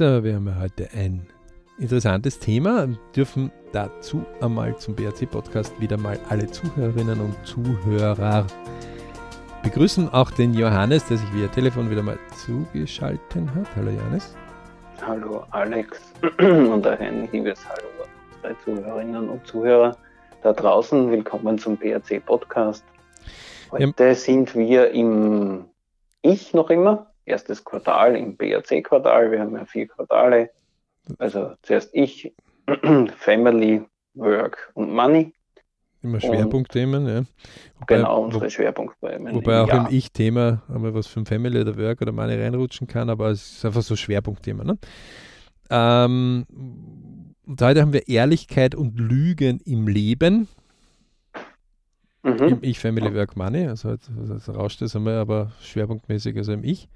So, wir haben heute ein interessantes Thema, dürfen dazu einmal zum BRC-Podcast wieder mal alle Zuhörerinnen und Zuhörer begrüßen. Auch den Johannes, der sich via Telefon wieder mal zugeschaltet hat. Hallo Johannes. Hallo Alex und ein liebes Hallo unsere Zuhörerinnen und Zuhörer da draußen. Willkommen zum BRC-Podcast. Heute ja. sind wir im Ich noch immer, erstes Quartal im BRC-Quartal. Wir haben ja vier Quartale. Also zuerst ich, Family, Work und Money. Immer Schwerpunktthemen, ja. Wobei, genau, unsere wo, Schwerpunktthemen. Wobei auch Jahr. im Ich-Thema einmal was vom Family oder Work oder Money reinrutschen kann, aber es ist einfach so Schwerpunktthema. Ne? Ähm, und heute haben wir Ehrlichkeit und Lügen im Leben. Mhm. Im Ich, Family, Work, Money. Also, also rauscht das einmal, aber schwerpunktmäßig also im Ich.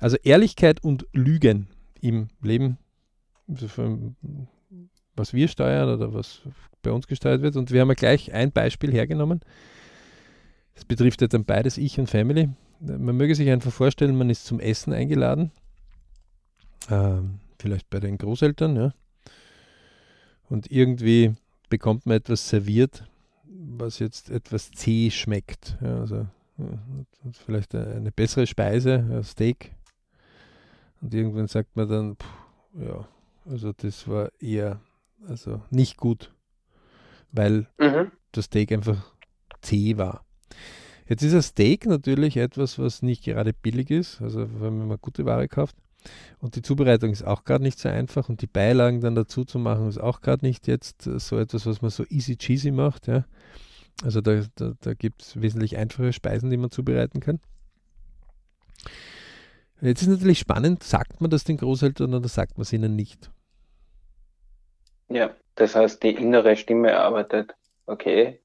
Also Ehrlichkeit und Lügen im Leben, was wir steuern oder was bei uns gesteuert wird. Und wir haben ja gleich ein Beispiel hergenommen. Das betrifft ja dann beides, Ich und Family. Man möge sich einfach vorstellen, man ist zum Essen eingeladen. Ähm, vielleicht bei den Großeltern, ja. Und irgendwie bekommt man etwas serviert, was jetzt etwas zäh schmeckt. Ja, also vielleicht eine bessere Speise, ein Steak und irgendwann sagt man dann, pff, ja, also das war eher, also nicht gut, weil mhm. das Steak einfach zäh war. Jetzt ist ein Steak natürlich etwas, was nicht gerade billig ist, also wenn man gute Ware kauft. Und die Zubereitung ist auch gerade nicht so einfach und die Beilagen dann dazu zu machen, ist auch gerade nicht jetzt so etwas, was man so easy cheesy macht. Ja. Also da, da, da gibt es wesentlich einfache Speisen, die man zubereiten kann. Jetzt ist natürlich spannend, sagt man das den Großeltern oder sagt man es ihnen nicht? Ja, das heißt, die innere Stimme arbeitet, okay,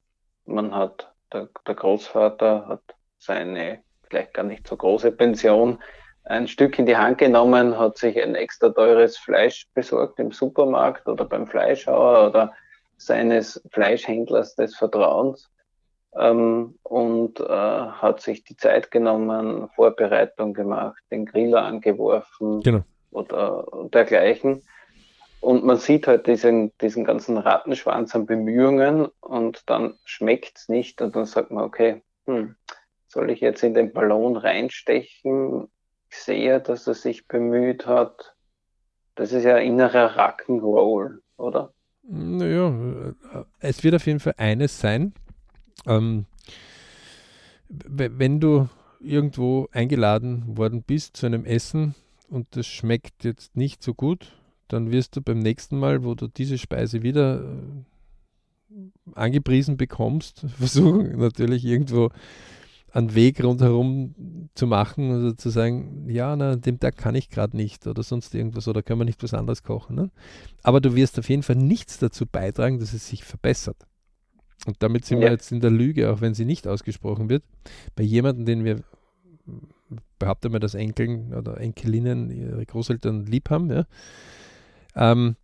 man hat, der, der Großvater hat seine vielleicht gar nicht so große Pension ein Stück in die Hand genommen, hat sich ein extra teures Fleisch besorgt im Supermarkt oder beim Fleischhauer oder seines Fleischhändlers des Vertrauens ähm, und äh, hat sich die Zeit genommen, Vorbereitung gemacht, den Griller angeworfen genau. oder dergleichen. Und man sieht halt diesen, diesen ganzen Rattenschwanz an Bemühungen und dann schmeckt es nicht und dann sagt man, okay, hm, soll ich jetzt in den Ballon reinstechen? Sehe, dass er sich bemüht hat. Das ist ja innerer Rock'n'Roll, oder? Naja, es wird auf jeden Fall eines sein, ähm, wenn du irgendwo eingeladen worden bist zu einem Essen und das schmeckt jetzt nicht so gut, dann wirst du beim nächsten Mal, wo du diese Speise wieder äh, angepriesen bekommst, versuchen natürlich irgendwo einen Weg rundherum zu machen, also zu sagen, ja, na, an dem Tag kann ich gerade nicht oder sonst irgendwas oder können wir nicht was anderes kochen. Ne? Aber du wirst auf jeden Fall nichts dazu beitragen, dass es sich verbessert. Und damit sind ja. wir jetzt in der Lüge, auch wenn sie nicht ausgesprochen wird. Bei jemandem, den wir behaupten wir, dass Enkeln oder Enkelinnen ihre Großeltern lieb haben. Ja. Ähm,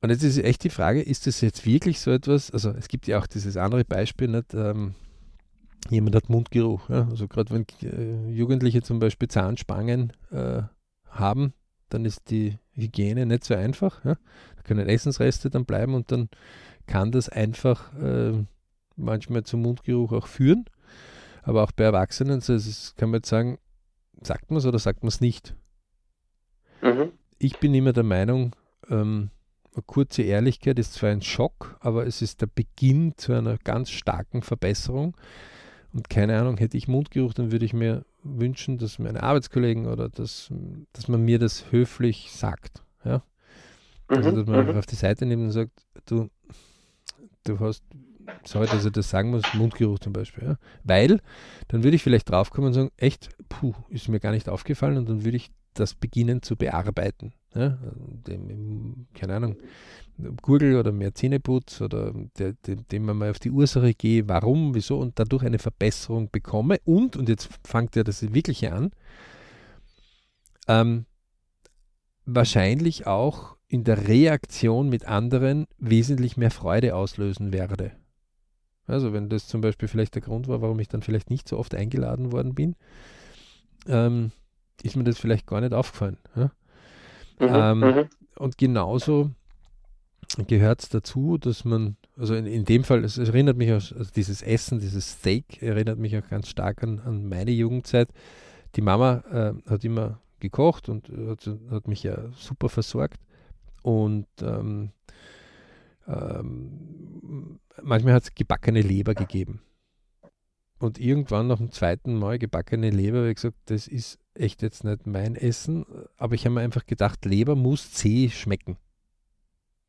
und jetzt ist echt die Frage, ist das jetzt wirklich so etwas? Also es gibt ja auch dieses andere Beispiel, nicht? Ähm, jemand hat Mundgeruch. Ja? Also gerade wenn äh, Jugendliche zum Beispiel Zahnspangen äh, haben, dann ist die Hygiene nicht so einfach. Ja? Da können Essensreste dann bleiben und dann kann das einfach äh, manchmal zum Mundgeruch auch führen. Aber auch bei Erwachsenen, so ist, kann man jetzt sagen, sagt man es oder sagt man es nicht? Mhm. Ich bin immer der Meinung, ähm, eine kurze Ehrlichkeit ist zwar ein Schock, aber es ist der Beginn zu einer ganz starken Verbesserung. Und keine Ahnung, hätte ich Mundgeruch, dann würde ich mir wünschen, dass meine Arbeitskollegen oder dass, dass man mir das höflich sagt. Ja? Also, mhm, dass man mhm. auf die Seite nimmt und sagt, du, du hast, sorry, dass ich das sagen muss, Mundgeruch zum Beispiel. Ja? Weil, dann würde ich vielleicht draufkommen und sagen, echt, puh, ist mir gar nicht aufgefallen und dann würde ich das beginnen zu bearbeiten. Ja? Dem, keine Ahnung, Gurgel oder mehr Zähneputz oder der, dem, dem man mal auf die Ursache gehe, warum, wieso und dadurch eine Verbesserung bekomme und, und jetzt fängt ja das Wirkliche an, ähm, wahrscheinlich auch in der Reaktion mit anderen wesentlich mehr Freude auslösen werde. Also wenn das zum Beispiel vielleicht der Grund war, warum ich dann vielleicht nicht so oft eingeladen worden bin, ähm, ist mir das vielleicht gar nicht aufgefallen. Ja? Mhm, ähm, mhm. und genauso gehört es dazu, dass man, also in, in dem Fall, es erinnert mich auch, also dieses Essen, dieses Steak erinnert mich auch ganz stark an, an meine Jugendzeit. Die Mama äh, hat immer gekocht und hat, hat, mich ja super versorgt. Und ähm, ähm, manchmal hat es gebackene Leber gegeben. Und irgendwann nach dem zweiten Mal gebackene Leber, habe ich gesagt, das ist echt jetzt nicht mein Essen. Aber ich habe mir einfach gedacht, Leber muss zäh schmecken.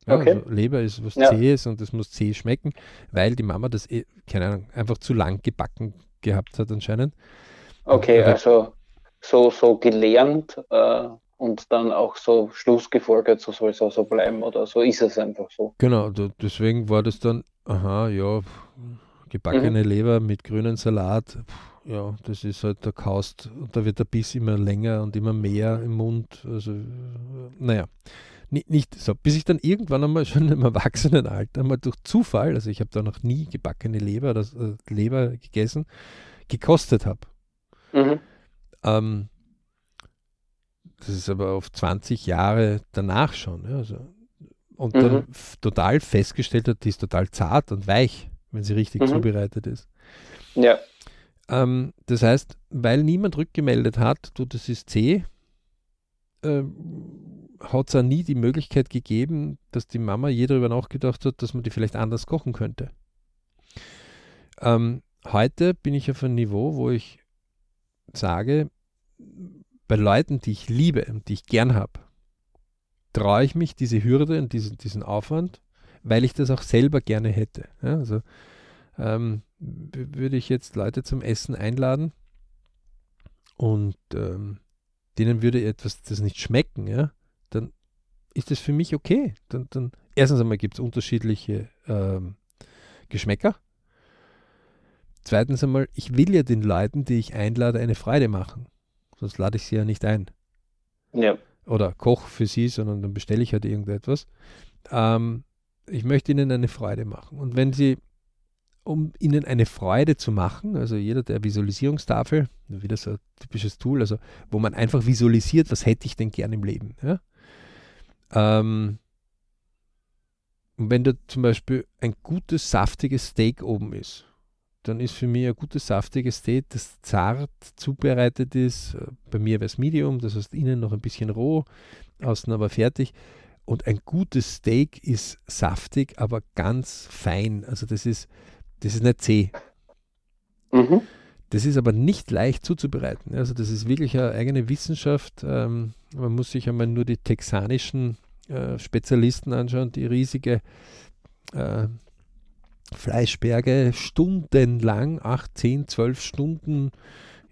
Ja, okay. also Leber ist was ja. Zähes und es muss zäh schmecken, weil die Mama das, eh, keine Ahnung, einfach zu lang gebacken gehabt hat anscheinend. Okay, aber, also so, so gelernt äh, und dann auch so schlussgefolgert, so soll es auch so bleiben oder so ist es einfach so. Genau, deswegen war das dann, aha, ja, gebackene mhm. Leber mit grünen Salat, ja, das ist halt der Kaust und da wird der Biss immer länger und immer mehr im Mund. Also, naja nicht so, bis ich dann irgendwann einmal schon im Erwachsenenalter mal durch Zufall, also ich habe da noch nie gebackene Leber, das, äh, Leber gegessen, gekostet habe. Mhm. Ähm, das ist aber auf 20 Jahre danach schon. Ja, also, und mhm. dann total festgestellt hat, die ist total zart und weich, wenn sie richtig mhm. zubereitet ist. Ja. Ähm, das heißt, weil niemand rückgemeldet hat, du, das ist zäh, ähm, hat es auch nie die Möglichkeit gegeben, dass die Mama je darüber nachgedacht hat, dass man die vielleicht anders kochen könnte. Ähm, heute bin ich auf einem Niveau, wo ich sage, bei Leuten, die ich liebe und die ich gern habe, traue ich mich diese Hürde und diesen, diesen Aufwand, weil ich das auch selber gerne hätte. Ja, also ähm, würde ich jetzt Leute zum Essen einladen und ähm, denen würde etwas das nicht schmecken, ja, dann ist das für mich okay. Dann, dann erstens einmal gibt es unterschiedliche ähm, Geschmäcker. Zweitens einmal, ich will ja den Leuten, die ich einlade, eine Freude machen. Sonst lade ich sie ja nicht ein. Ja. Oder koch für sie, sondern dann bestelle ich halt irgendetwas. Ähm, ich möchte ihnen eine Freude machen. Und wenn sie, um ihnen eine Freude zu machen, also jeder der Visualisierungstafel, wieder so ein typisches Tool, also wo man einfach visualisiert, was hätte ich denn gern im Leben. Ja? Ähm, und wenn da zum Beispiel ein gutes, saftiges Steak oben ist, dann ist für mich ein gutes, saftiges Steak, das zart zubereitet ist. Bei mir wäre es Medium, das heißt innen noch ein bisschen roh, außen aber fertig. Und ein gutes Steak ist saftig, aber ganz fein. Also das ist, das ist nicht zäh. Mhm. Das ist aber nicht leicht zuzubereiten. Also das ist wirklich eine eigene Wissenschaft. Ähm, man muss sich einmal nur die texanischen äh, Spezialisten anschauen, die riesige äh, Fleischberge stundenlang, 8, 10, 12 Stunden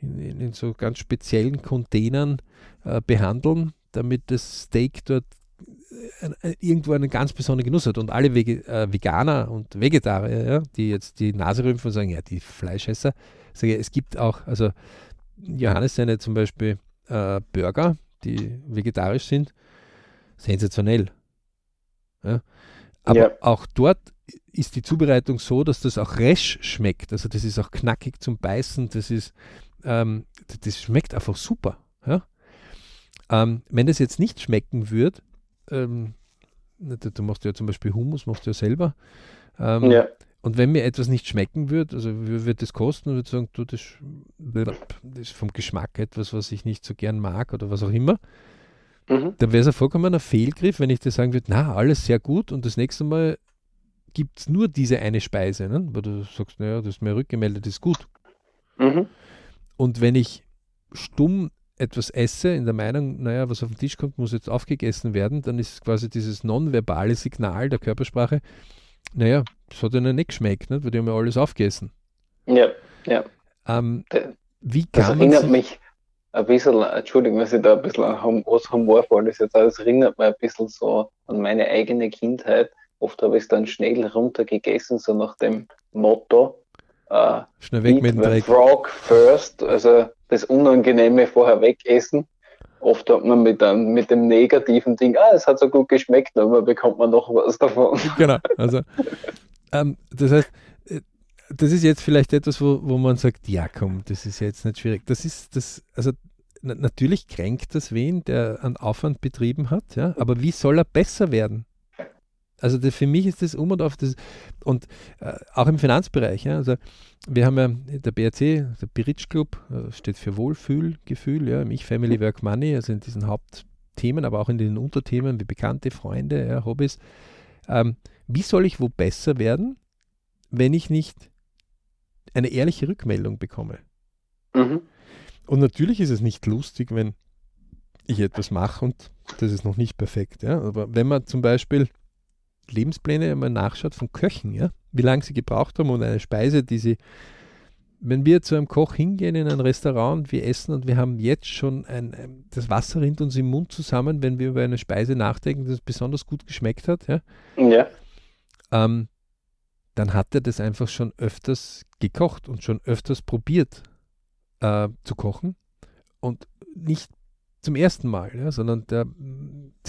in, in, in so ganz speziellen Containern äh, behandeln, damit das Steak dort irgendwo einen ganz besonderen Genuss hat. Und alle Wege, äh, Veganer und Vegetarier, ja, die jetzt die Nase rümpfen und sagen, ja, die Fleischesser, sage es gibt auch, also Johannes seine zum Beispiel äh, Burger, die vegetarisch sind, sensationell. Ja. Aber ja. auch dort ist die Zubereitung so, dass das auch resch schmeckt. Also das ist auch knackig zum Beißen, das ist, ähm, das schmeckt einfach super. Ja. Ähm, wenn das jetzt nicht schmecken würde, ähm, du machst ja zum Beispiel Hummus, machst du ja selber. Ähm, ja. Und wenn mir etwas nicht schmecken würde, also würde das kosten würde sagen, du, das, das ist vom Geschmack etwas, was ich nicht so gern mag oder was auch immer, mhm. dann wäre es ein vollkommener Fehlgriff, wenn ich dir sagen würde, na, alles sehr gut und das nächste Mal gibt es nur diese eine Speise, ne? weil du sagst, naja, das ist mir rückgemeldet, ist gut. Mhm. Und wenn ich stumm etwas esse, in der Meinung, naja, was auf den Tisch kommt, muss jetzt aufgegessen werden, dann ist quasi dieses nonverbale Signal der Körpersprache, naja, das hat ihnen nicht geschmeckt, nicht? weil die haben ja alles aufgegessen. Ja, ja. Ähm, wie kann das erinnert sich... mich ein bisschen, Entschuldigung, dass ich da ein bisschen aus humorvoll ist jetzt, aber es erinnert mich ein bisschen so an meine eigene Kindheit. Oft habe ich es dann schnell runtergegessen, so nach dem Motto, uh, schnell weg mit dem Dreck. Frog first, also das Unangenehme vorher wegessen oft hat man mit, einem, mit dem negativen Ding, ah, es hat so gut geschmeckt, aber bekommt man noch was davon. Genau, also ähm, das heißt, äh, das ist jetzt vielleicht etwas, wo, wo man sagt, ja komm, das ist jetzt nicht schwierig. Das ist das, also na, natürlich kränkt das wen, der einen Aufwand betrieben hat, ja, aber wie soll er besser werden? Also das, für mich ist das um und auf das und äh, auch im Finanzbereich. Ja, also wir haben ja der BRC, der Biritsch Club, äh, steht für Wohlfühlgefühl, ja, mich Family Work Money, also in diesen Hauptthemen, aber auch in den Unterthemen wie bekannte Freunde, ja, Hobbys. Ähm, wie soll ich wo besser werden, wenn ich nicht eine ehrliche Rückmeldung bekomme? Mhm. Und natürlich ist es nicht lustig, wenn ich etwas mache und das ist noch nicht perfekt. Ja? Aber wenn man zum Beispiel Lebenspläne einmal nachschaut von Köchen, ja, wie lange sie gebraucht haben und eine Speise, die sie, wenn wir zu einem Koch hingehen in ein Restaurant und wir essen und wir haben jetzt schon ein, das Wasser rinnt uns im Mund zusammen, wenn wir über eine Speise nachdenken, die besonders gut geschmeckt hat, ja, ja. Ähm, dann hat er das einfach schon öfters gekocht und schon öfters probiert äh, zu kochen und nicht zum ersten Mal, ja, sondern der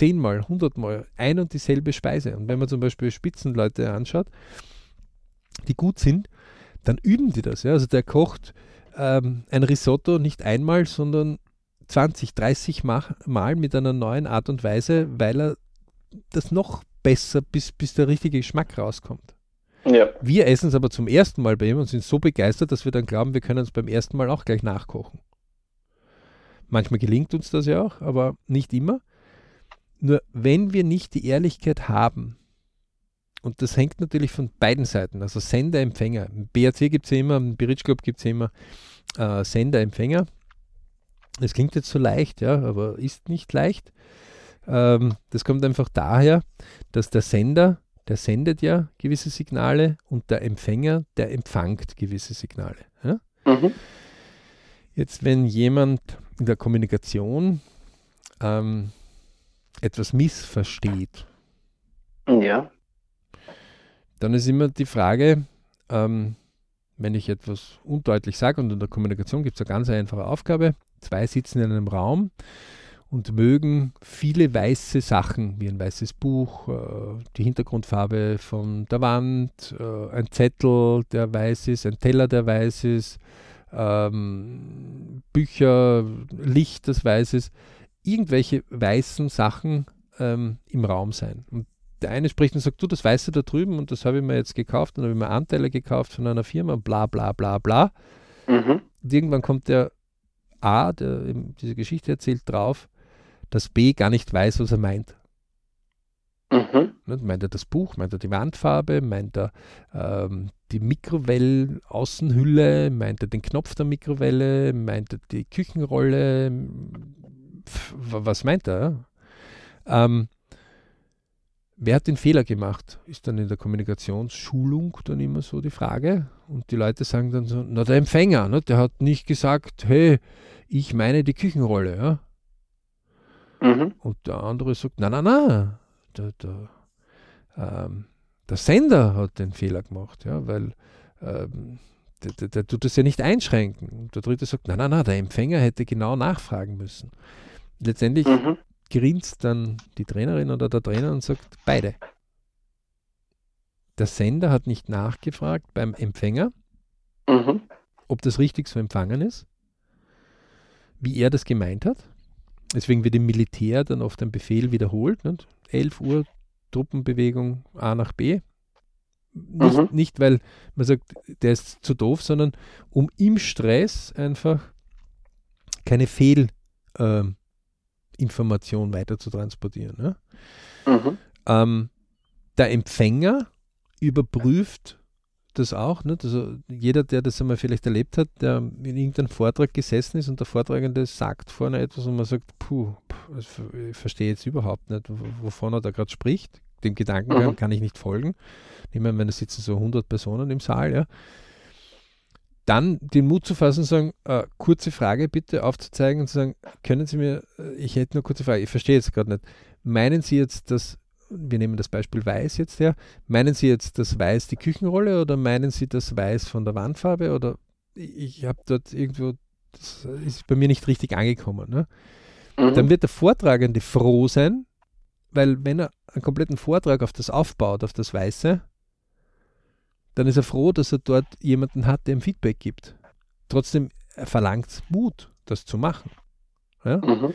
zehnmal, hundertmal ein und dieselbe Speise. Und wenn man zum Beispiel Spitzenleute anschaut, die gut sind, dann üben die das. Ja. Also der kocht ähm, ein Risotto nicht einmal, sondern 20, 30 Mal mit einer neuen Art und Weise, weil er das noch besser, bis, bis der richtige Geschmack rauskommt. Ja. Wir essen es aber zum ersten Mal bei ihm und sind so begeistert, dass wir dann glauben, wir können es beim ersten Mal auch gleich nachkochen. Manchmal gelingt uns das ja auch, aber nicht immer. Nur wenn wir nicht die Ehrlichkeit haben, und das hängt natürlich von beiden Seiten, also Sender, Empfänger. Im BRC gibt es ja immer, im Bridge Club gibt es ja immer äh, Sender, Empfänger. Das klingt jetzt so leicht, ja, aber ist nicht leicht. Ähm, das kommt einfach daher, dass der Sender, der sendet ja gewisse Signale und der Empfänger, der empfängt gewisse Signale. Ja? Mhm. Jetzt, wenn jemand in der Kommunikation ähm, etwas missversteht, ja. dann ist immer die Frage, ähm, wenn ich etwas undeutlich sage, und in der Kommunikation gibt es eine ganz einfache Aufgabe, zwei sitzen in einem Raum und mögen viele weiße Sachen, wie ein weißes Buch, äh, die Hintergrundfarbe von der Wand, äh, ein Zettel, der weiß ist, ein Teller, der weiß ist, ähm, Bücher, Licht, das weiß ist, irgendwelche weißen Sachen ähm, im Raum sein. Und der eine spricht und sagt, du, das Weiße da drüben und das habe ich mir jetzt gekauft und habe ich mir Anteile gekauft von einer Firma, bla bla bla bla. Mhm. Und irgendwann kommt der A, der diese Geschichte erzählt, drauf, dass B gar nicht weiß, was er meint. Mhm. Meint er das Buch, meint er die Wandfarbe, meint er ähm, die Mikrowell-Außenhülle, meint er den Knopf der Mikrowelle, meint er die Küchenrolle, was meint er? Ähm, wer hat den Fehler gemacht? Ist dann in der Kommunikationsschulung dann immer so die Frage. Und die Leute sagen dann so, na der Empfänger, ne, der hat nicht gesagt, hey, ich meine die Küchenrolle. Ja? Mhm. Und der andere sagt, na, na, na, der, der, ähm, der Sender hat den Fehler gemacht, ja, weil ähm, der, der, der, tut das ja nicht einschränken. Und der dritte sagt, nein, nein, nein, der Empfänger hätte genau nachfragen müssen. Letztendlich mhm. grinst dann die Trainerin oder der Trainer und sagt, beide. Der Sender hat nicht nachgefragt beim Empfänger, mhm. ob das richtig so empfangen ist, wie er das gemeint hat. Deswegen wird im Militär dann oft ein Befehl wiederholt. Nicht? 11 Uhr Truppenbewegung A nach B. Nicht, mhm. nicht, weil man sagt, der ist zu doof, sondern um im Stress einfach keine Fehlinformation ähm, weiter zu transportieren. Ne? Mhm. Ähm, der Empfänger überprüft das auch. Nicht? Also jeder, der das einmal vielleicht erlebt hat, der in irgendeinem Vortrag gesessen ist und der Vortragende sagt vorne etwas und man sagt, puh, ich verstehe jetzt überhaupt nicht, wovon er da gerade spricht. Dem Gedankengang mhm. kann ich nicht folgen. Nehmen wir, wenn da sitzen so 100 Personen im Saal, ja. Dann den Mut zu fassen und sagen, äh, kurze Frage bitte aufzuzeigen und zu sagen, können Sie mir, äh, ich hätte nur kurze Frage, ich verstehe jetzt gerade nicht. Meinen Sie jetzt, dass wir nehmen das Beispiel Weiß jetzt her. Meinen Sie jetzt das Weiß die Küchenrolle oder meinen Sie das Weiß von der Wandfarbe? Oder ich habe dort irgendwo, das ist bei mir nicht richtig angekommen. Ne? Mhm. Dann wird der Vortragende froh sein, weil wenn er einen kompletten Vortrag auf das aufbaut, auf das Weiße, dann ist er froh, dass er dort jemanden hat, der ihm Feedback gibt. Trotzdem verlangt es Mut, das zu machen. Ja? Mhm.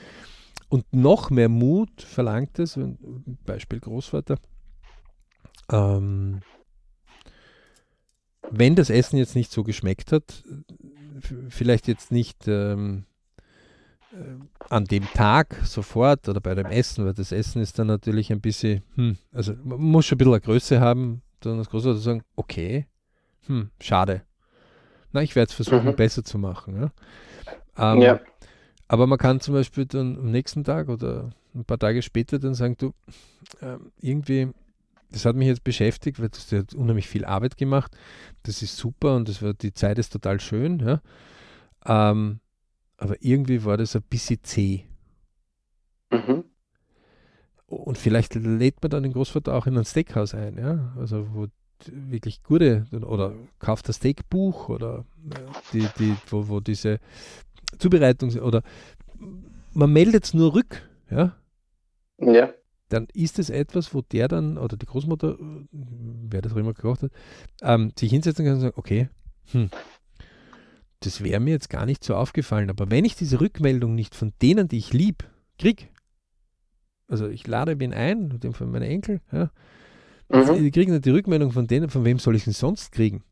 Und noch mehr Mut verlangt es, Beispiel Großvater, ähm, wenn das Essen jetzt nicht so geschmeckt hat, vielleicht jetzt nicht ähm, äh, an dem Tag sofort oder bei dem Essen, weil das Essen ist dann natürlich ein bisschen, hm, also man muss schon ein bisschen eine Größe haben, dann das Großvater sagen, okay, hm, schade. Na, ich werde es versuchen, mhm. besser zu machen. Ja? Ähm, ja. Aber man kann zum Beispiel dann am nächsten Tag oder ein paar Tage später dann sagen, du, äh, irgendwie, das hat mich jetzt beschäftigt, weil das hat unheimlich viel Arbeit gemacht. Das ist super und das war, die Zeit ist total schön. Ja? Ähm, aber irgendwie war das ein bisschen zäh. Mhm. Und vielleicht lädt man dann den Großvater auch in ein Steakhouse ein, ja, also wo wirklich gute oder kauft das Steakbuch oder die, die, wo, wo diese Zubereitung oder man meldet es nur rück, ja. Ja. Dann ist es etwas, wo der dann oder die Großmutter, wer das auch immer gekocht hat, ähm, sich hinsetzen kann und sagen, okay, hm, das wäre mir jetzt gar nicht so aufgefallen, aber wenn ich diese Rückmeldung nicht von denen, die ich lieb, kriege, also ich lade wen ein, dem von meinen Enkel, ja, mhm. die kriegen die Rückmeldung von denen, von wem soll ich ihn sonst kriegen?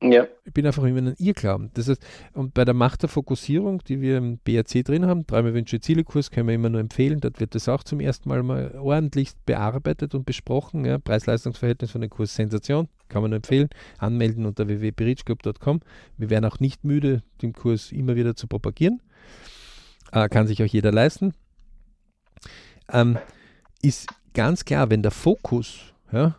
Ja. Ich bin einfach immer an ihr glauben. Das heißt, und bei der Macht der Fokussierung, die wir im BRC drin haben, dreimal Wünsche Ziele Kurs, können wir immer nur empfehlen. Dort wird das auch zum ersten Mal mal ordentlich bearbeitet und besprochen. Ja. Preis-Leistungs-Verhältnis von dem Kurs Sensation, kann man nur empfehlen. Anmelden unter www.berichclub.com. Wir werden auch nicht müde, den Kurs immer wieder zu propagieren. Äh, kann sich auch jeder leisten. Ähm, ist ganz klar, wenn der Fokus ja,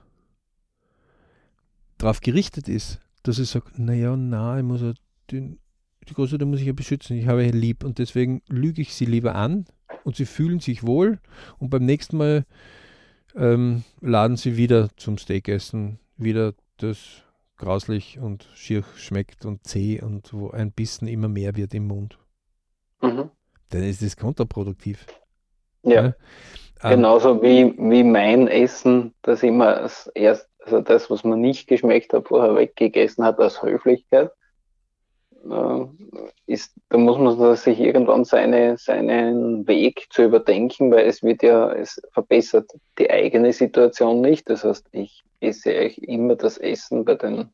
darauf gerichtet ist, dass ich sage, naja, na, ich muss ja den, die Großmutter muss ich ja beschützen, ich habe ja lieb und deswegen lüge ich sie lieber an und sie fühlen sich wohl und beim nächsten Mal ähm, laden sie wieder zum Steakessen, wieder das grauslich und schier schmeckt und zäh und wo ein Bissen immer mehr wird im Mund. Mhm. Dann ist das kontraproduktiv. Ja. ja? Ähm, Genauso wie, wie mein Essen, das immer erst also das, was man nicht geschmeckt hat, vorher weggegessen hat aus Höflichkeit, äh, ist, da muss man sich irgendwann seine, seinen Weg zu überdenken, weil es wird ja, es verbessert die eigene Situation nicht. Das heißt, ich esse eigentlich immer das Essen bei den,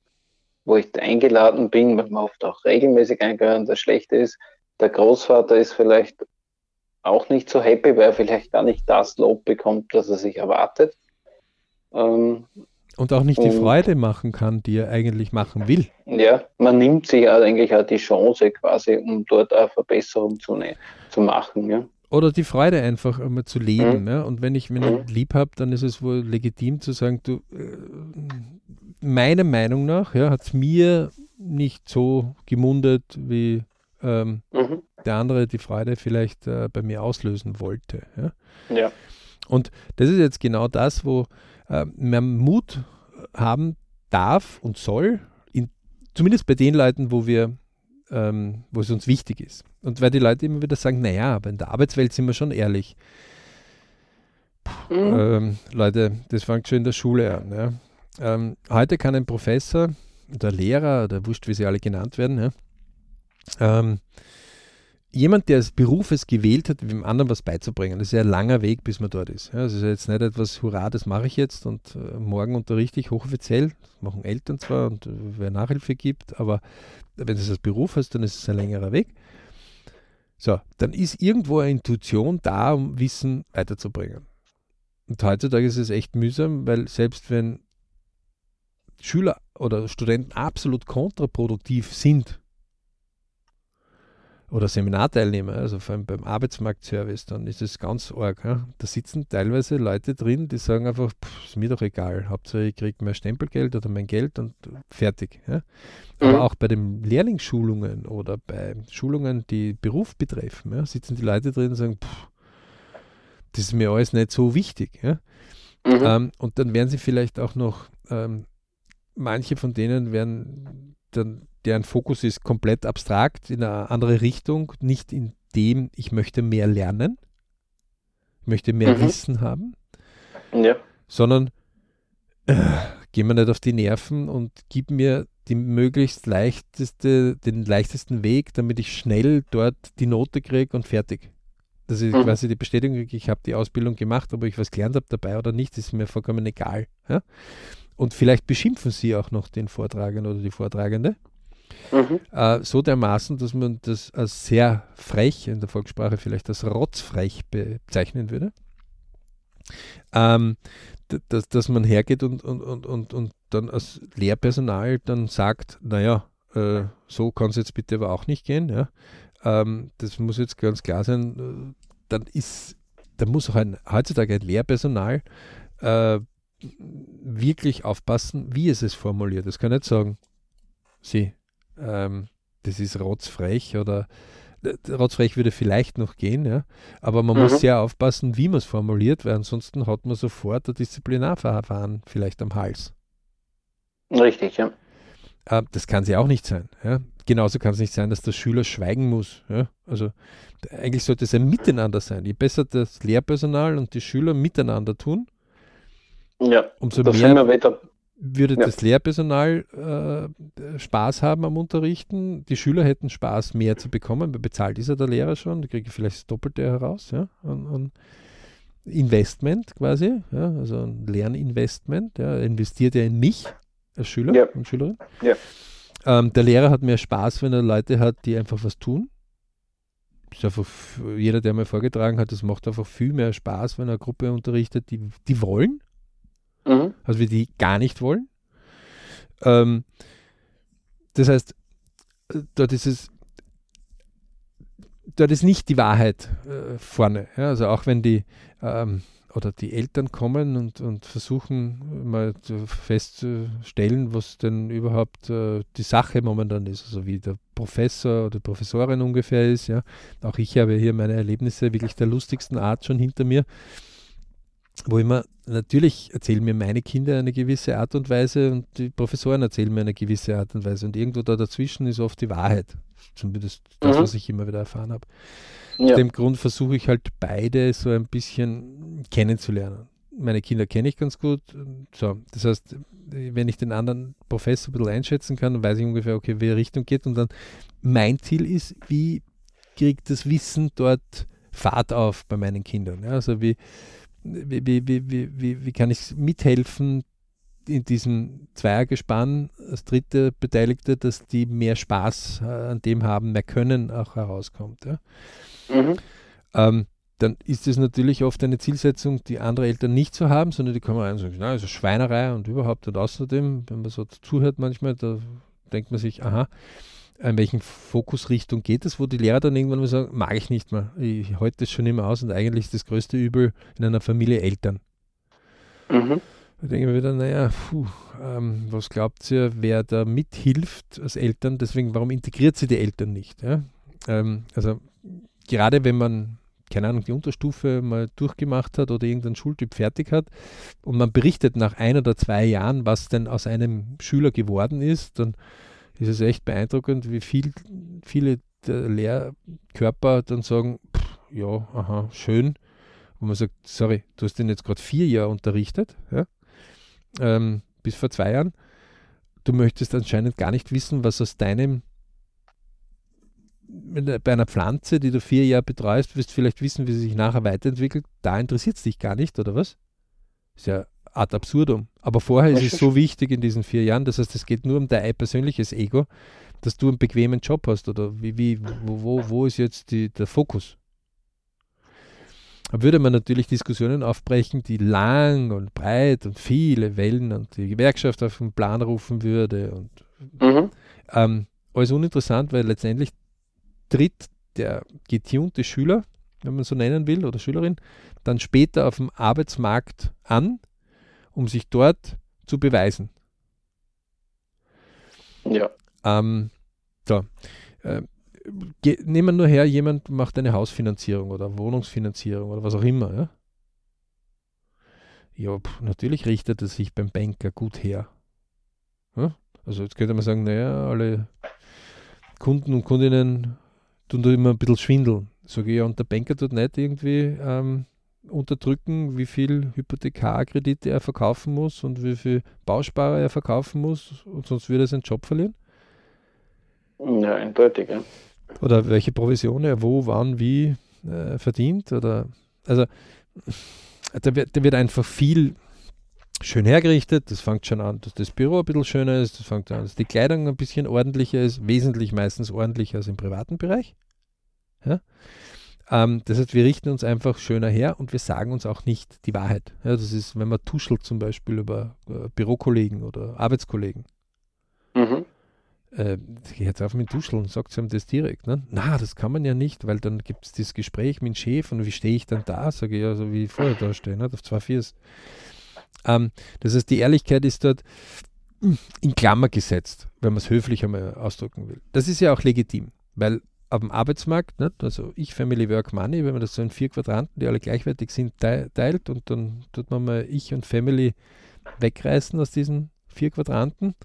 wo ich eingeladen bin, weil man oft auch regelmäßig eingeladen, das Schlechte ist, der Großvater ist vielleicht auch nicht so happy, weil er vielleicht gar nicht das Lob bekommt, das er sich erwartet. Ähm, und auch nicht die Freude machen kann, die er eigentlich machen will. Ja, man nimmt sich eigentlich auch die Chance quasi, um dort eine Verbesserung zu, ne zu machen. Ja. Oder die Freude einfach einmal zu leben. Mhm. Ja. Und wenn ich, ich mhm. lieb habe, dann ist es wohl legitim zu sagen, du, äh, meiner Meinung nach ja, hat es mir nicht so gemundet, wie ähm, mhm. Der andere die Freude vielleicht äh, bei mir auslösen wollte. Ja. ja. Und das ist jetzt genau das, wo äh, man Mut haben darf und soll, in, zumindest bei den Leuten, wo wir, ähm, wo es uns wichtig ist. Und weil die Leute immer wieder sagen, naja, aber in der Arbeitswelt sind wir schon ehrlich. Puh, mhm. ähm, Leute, das fängt schon in der Schule an. Ja. Ähm, heute kann ein Professor oder Lehrer oder wurscht, wie sie alle genannt werden, ja, ähm, jemand, der des Berufes gewählt hat, dem anderen was beizubringen. Das ist ja ein langer Weg, bis man dort ist. Ja, das ist jetzt nicht etwas, hurra, das mache ich jetzt und äh, morgen unterrichte ich hochoffiziell. Das machen Eltern zwar und äh, wer Nachhilfe gibt, aber wenn du es als Beruf hast, dann ist es ein längerer Weg. So, dann ist irgendwo eine Intuition da, um Wissen weiterzubringen. Und heutzutage ist es echt mühsam, weil selbst wenn Schüler oder Studenten absolut kontraproduktiv sind, oder Seminarteilnehmer, also vor allem beim Arbeitsmarktservice, dann ist es ganz arg. Ja? Da sitzen teilweise Leute drin, die sagen einfach, pff, ist mir doch egal, Hauptsache ich kriege mehr Stempelgeld oder mein Geld und fertig. Ja? Aber mhm. auch bei den Lehrlingsschulungen oder bei Schulungen, die Beruf betreffen, ja, sitzen die Leute drin und sagen, pff, das ist mir alles nicht so wichtig. Ja? Mhm. Ähm, und dann werden sie vielleicht auch noch, ähm, manche von denen werden dann deren Fokus ist komplett abstrakt in eine andere Richtung, nicht in dem, ich möchte mehr lernen, ich möchte mehr mhm. Wissen haben, ja. sondern äh, geh mir nicht auf die Nerven und gib mir die möglichst leichteste, den leichtesten Weg, damit ich schnell dort die Note kriege und fertig. Dass ich mhm. quasi die Bestätigung kriege, ich habe die Ausbildung gemacht, ob ich was gelernt habe dabei oder nicht, ist mir vollkommen egal. Ja? Und vielleicht beschimpfen sie auch noch den Vortragenden oder die Vortragende. Mhm. Äh, so dermaßen, dass man das als sehr frech, in der Volkssprache vielleicht als rotzfrech bezeichnen würde. Ähm, dass, dass man hergeht und, und, und, und, und dann als Lehrpersonal dann sagt, naja, äh, so kann es jetzt bitte aber auch nicht gehen. Ja? Ähm, das muss jetzt ganz klar sein. Äh, dann ist, da muss auch ein, heutzutage ein Lehrpersonal äh, wirklich aufpassen, wie es es formuliert. Das kann nicht sagen, sie, ähm, das ist rotzfrech oder rotzfrech würde vielleicht noch gehen, ja, aber man mhm. muss sehr aufpassen, wie man es formuliert, weil ansonsten hat man sofort ein Disziplinarverfahren vielleicht am Hals. Richtig, ja. Äh, das kann sie auch nicht sein. Ja. Genauso kann es nicht sein, dass der Schüler schweigen muss. Ja. Also eigentlich sollte es ein Miteinander sein. Je besser das Lehrpersonal und die Schüler miteinander tun, ja, umso mehr würde ja. das Lehrpersonal äh, Spaß haben am Unterrichten. Die Schüler hätten Spaß, mehr zu bekommen, bezahlt ist ja der Lehrer schon, da kriege ich vielleicht das Doppelte heraus, ja, an, an Investment quasi, ja, also ein Lerninvestment, ja, investiert er in mich als Schüler ja. und Schülerin. Ja. Ähm, der Lehrer hat mehr Spaß, wenn er Leute hat, die einfach was tun. Einfach, jeder, der mal vorgetragen hat, das macht einfach viel mehr Spaß, wenn er eine Gruppe unterrichtet, die, die wollen Mhm. Also wir die gar nicht wollen. Ähm, das heißt, dort ist es, dort ist nicht die Wahrheit äh, vorne. Ja? Also auch wenn die ähm, oder die Eltern kommen und, und versuchen mal festzustellen, was denn überhaupt äh, die Sache momentan ist, also wie der Professor oder Professorin ungefähr ist. Ja. Auch ich habe hier meine Erlebnisse wirklich der lustigsten Art schon hinter mir wo immer, natürlich erzählen mir meine Kinder eine gewisse Art und Weise und die Professoren erzählen mir eine gewisse Art und Weise. Und irgendwo da dazwischen ist oft die Wahrheit. Zumindest das, mhm. was ich immer wieder erfahren habe. Ja. Aus dem Grund versuche ich halt beide so ein bisschen kennenzulernen. Meine Kinder kenne ich ganz gut. So, das heißt, wenn ich den anderen Professor ein bisschen einschätzen kann, dann weiß ich ungefähr, okay, welche Richtung geht. Und dann mein Ziel ist, wie kriegt das Wissen dort Fahrt auf bei meinen Kindern? Ja, also wie, wie, wie, wie, wie, wie kann ich mithelfen in diesem Zweiergespann als dritte Beteiligte, dass die mehr Spaß äh, an dem haben, mehr Können auch herauskommt. Ja? Mhm. Ähm, dann ist es natürlich oft eine Zielsetzung, die andere Eltern nicht zu so haben, sondern die kommen rein und sagen, na, also Schweinerei und überhaupt und außerdem, wenn man so zuhört manchmal, da denkt man sich, aha, in welchen Fokusrichtung geht es, wo die Lehrer dann irgendwann mal sagen, mag ich nicht mehr, ich halte das schon immer aus und eigentlich ist das größte Übel in einer Familie Eltern. Mhm. Da denke ich mir wieder, naja, puh, ähm, was glaubt ihr, wer da mithilft als Eltern, deswegen, warum integriert sie die Eltern nicht? Ja? Ähm, also gerade wenn man, keine Ahnung, die Unterstufe mal durchgemacht hat oder irgendeinen Schultyp fertig hat und man berichtet nach ein oder zwei Jahren, was denn aus einem Schüler geworden ist, dann ist es echt beeindruckend, wie viel, viele der Lehrkörper dann sagen, pff, ja, aha, schön. Und man sagt, sorry, du hast den jetzt gerade vier Jahre unterrichtet, ja? ähm, bis vor zwei Jahren. Du möchtest anscheinend gar nicht wissen, was aus deinem bei einer Pflanze, die du vier Jahre betreust, wirst du vielleicht wissen, wie sie sich nachher weiterentwickelt. Da interessiert es dich gar nicht, oder was? Ist ja ad absurdum. Aber vorher ist es so wichtig in diesen vier Jahren, das heißt, es geht nur um dein persönliches Ego, dass du einen bequemen Job hast oder wie, wie, wo, wo, wo ist jetzt die, der Fokus? Da würde man natürlich Diskussionen aufbrechen, die lang und breit und viele Wellen und die Gewerkschaft auf den Plan rufen würde und mhm. ähm, alles uninteressant, weil letztendlich tritt der getunte Schüler, wenn man so nennen will, oder Schülerin, dann später auf dem Arbeitsmarkt an, um sich dort zu beweisen. Ja. Ähm, so. Äh, nehmen wir nur her, jemand macht eine Hausfinanzierung oder Wohnungsfinanzierung oder was auch immer. Ja, ja pff, natürlich richtet er sich beim Banker gut her. Ja? Also jetzt könnte man sagen, naja, alle Kunden und Kundinnen tun da immer ein bisschen schwindeln. Sage ich, ja, und der Banker tut nicht irgendwie ähm, unterdrücken, wie viel Hypothekarkredite er verkaufen muss und wie viel Bausparer er verkaufen muss und sonst würde er seinen Job verlieren? Ja, eindeutig, ja. Oder welche Provision er wo, wann, wie äh, verdient oder also da wird, da wird einfach viel schön hergerichtet. Das fängt schon an, dass das Büro ein bisschen schöner ist. Das fängt an, dass die Kleidung ein bisschen ordentlicher ist. Wesentlich meistens ordentlicher als im privaten Bereich. Ja? Ähm, das heißt, wir richten uns einfach schöner her und wir sagen uns auch nicht die Wahrheit. Ja, das ist, wenn man tuschelt zum Beispiel über äh, Bürokollegen oder Arbeitskollegen. Mhm. Äh, jetzt auf mit Tuscheln, sagt sie ihm das direkt. Ne? Na, das kann man ja nicht, weil dann gibt es das Gespräch mit dem Chef und wie stehe ich dann da? Sage ich ja, so wie ich vorher da stehe, ne? auf zwei Viers. Ähm, das heißt, die Ehrlichkeit ist dort in Klammer gesetzt, wenn man es höflich einmal ausdrücken will. Das ist ja auch legitim, weil auf dem Arbeitsmarkt, nicht? also ich, Family, Work, Money, wenn man das so in vier Quadranten, die alle gleichwertig sind, teilt und dann tut man mal ich und Family wegreißen aus diesen vier Quadranten,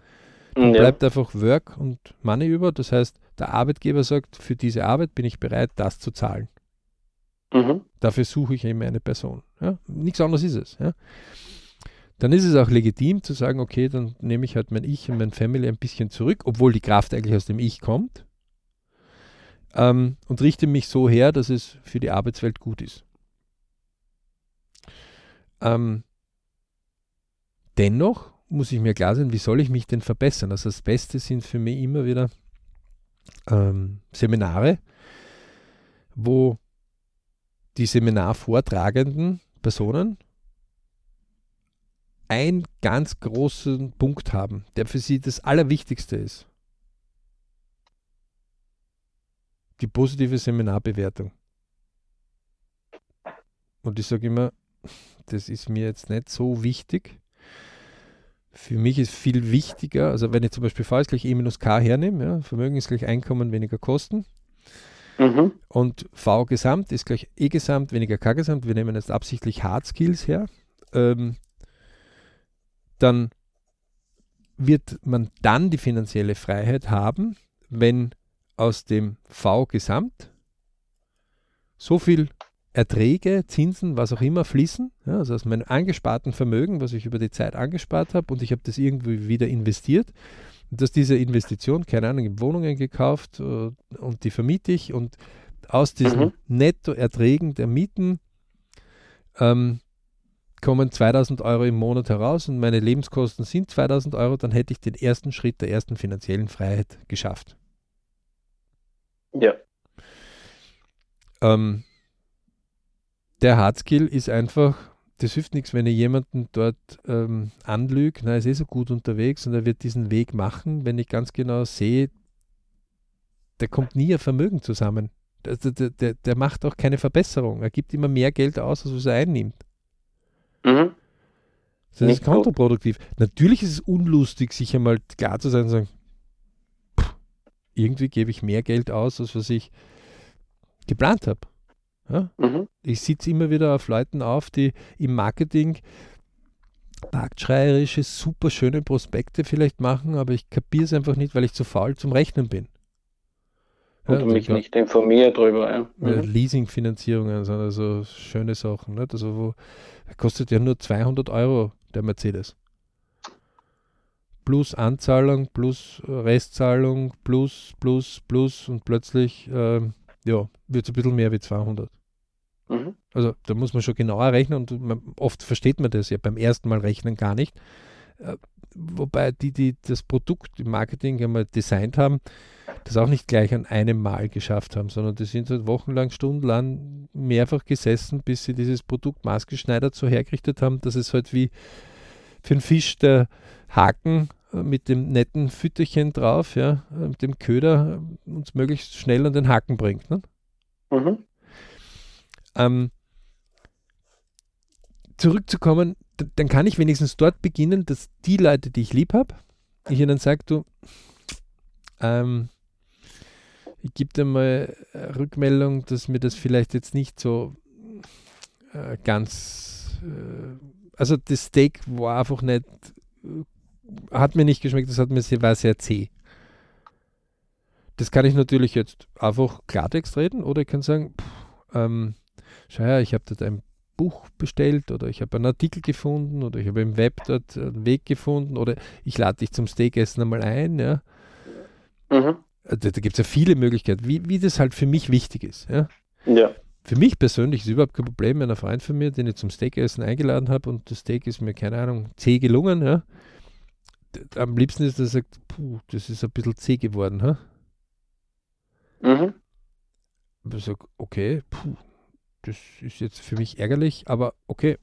dann ja. bleibt einfach Work und Money über. Das heißt, der Arbeitgeber sagt, für diese Arbeit bin ich bereit, das zu zahlen. Mhm. Dafür suche ich eben eine Person. Ja? Nichts anderes ist es. Ja? Dann ist es auch legitim zu sagen, okay, dann nehme ich halt mein Ich und mein Family ein bisschen zurück, obwohl die Kraft eigentlich aus dem Ich kommt ähm, und richte mich so her, dass es für die Arbeitswelt gut ist. Ähm, dennoch muss ich mir klar sein, wie soll ich mich denn verbessern? Also das Beste sind für mich immer wieder ähm, Seminare, wo die Seminarvortragenden Personen einen ganz großen Punkt haben, der für sie das Allerwichtigste ist. Die positive Seminarbewertung. Und ich sage immer, das ist mir jetzt nicht so wichtig. Für mich ist viel wichtiger, also wenn ich zum Beispiel V ist gleich E minus K hernehme, ja, Vermögen ist gleich Einkommen weniger Kosten. Mhm. Und V Gesamt ist gleich E Gesamt weniger K Gesamt. Wir nehmen jetzt absichtlich Hard Skills her. Ähm, dann wird man dann die finanzielle Freiheit haben, wenn aus dem V-Gesamt so viel Erträge, Zinsen, was auch immer fließen, ja, also aus meinem angesparten Vermögen, was ich über die Zeit angespart habe und ich habe das irgendwie wieder investiert. Und dass diese Investition, keine Ahnung, Wohnungen gekauft uh, und die vermiete ich und aus diesen mhm. Nettoerträgen der Mieten ähm, kommen 2000 Euro im Monat heraus und meine Lebenskosten sind 2000 Euro, dann hätte ich den ersten Schritt der ersten finanziellen Freiheit geschafft. Ja. Ähm, der Hardskill ist einfach, das hilft nichts, wenn ich jemanden dort ähm, anlüge, na, ist eh so gut unterwegs und er wird diesen Weg machen, wenn ich ganz genau sehe, der kommt nie ein Vermögen zusammen. Der, der, der, der macht auch keine Verbesserung. Er gibt immer mehr Geld aus, als was er einnimmt. Mhm. Das ist kontraproduktiv. Natürlich ist es unlustig, sich einmal klar zu sein und sagen, irgendwie gebe ich mehr Geld aus, als was ich geplant habe. Ja? Mhm. Ich sitze immer wieder auf Leuten auf, die im Marketing marktschreierische, super schöne Prospekte vielleicht machen, aber ich kapiere es einfach nicht, weil ich zu faul zum Rechnen bin. Ja, und mich nicht informiert darüber. Ja. Mhm. Leasingfinanzierungen sind also schöne Sachen. Nicht? Also wo kostet ja nur 200 Euro der Mercedes plus Anzahlung, plus Restzahlung, plus, plus, plus und plötzlich äh, ja, wird es ein bisschen mehr wie 200. Mhm. Also da muss man schon genauer rechnen und man, oft versteht man das ja beim ersten Mal rechnen gar nicht. Äh, wobei die, die das Produkt im Marketing einmal designt haben, das auch nicht gleich an einem Mal geschafft haben, sondern die sind halt wochenlang, stundenlang mehrfach gesessen, bis sie dieses Produkt maßgeschneidert so hergerichtet haben, dass es halt wie für einen Fisch der Haken äh, mit dem netten Fütterchen drauf, ja, äh, mit dem Köder äh, uns möglichst schnell an den Haken bringt. Ne? Mhm. Ähm, zurückzukommen, dann kann ich wenigstens dort beginnen, dass die Leute, die ich lieb habe, ich ihnen sage, du, ähm, ich gebe dir mal Rückmeldung, dass mir das vielleicht jetzt nicht so äh, ganz, äh, also das Steak war einfach nicht hat mir nicht geschmeckt, das hat mir sehr, war sehr zäh. Das kann ich natürlich jetzt einfach Klartext reden oder ich kann sagen, pff, ähm, schau her, ich habe dort ein Buch bestellt oder ich habe einen Artikel gefunden oder ich habe im Web dort einen Weg gefunden oder ich lade dich zum Steakessen einmal ein. Ja. Mhm. Da, da gibt es ja viele Möglichkeiten, wie, wie das halt für mich wichtig ist. Ja. ja. Für mich persönlich ist überhaupt kein Problem, einer Freund von mir, den ich zum Steakessen eingeladen habe und das Steak ist mir, keine Ahnung, zäh gelungen. Ja. Am liebsten ist, dass er sagt, puh, das ist ein bisschen zäh geworden. Ha? Mhm. Ich sage, okay, puh, das ist jetzt für mich ärgerlich, aber okay,